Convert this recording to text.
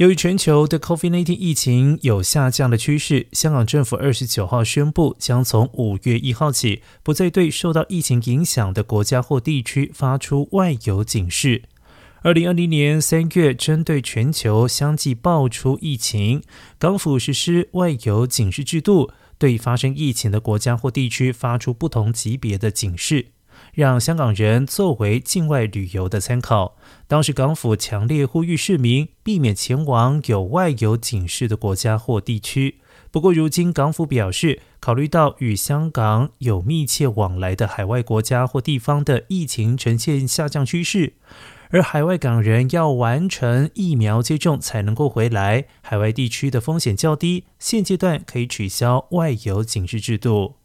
由于全球的 COVID-19 疫情有下降的趋势，香港政府二十九号宣布，将从五月一号起，不再对受到疫情影响的国家或地区发出外游警示。二零二零年三月，针对全球相继爆出疫情，港府实施外游警示制度，对发生疫情的国家或地区发出不同级别的警示。让香港人作为境外旅游的参考。当时港府强烈呼吁市民避免前往有外游警示的国家或地区。不过，如今港府表示，考虑到与香港有密切往来的海外国家或地方的疫情呈现下降趋势，而海外港人要完成疫苗接种才能够回来，海外地区的风险较低，现阶段可以取消外游警示制度。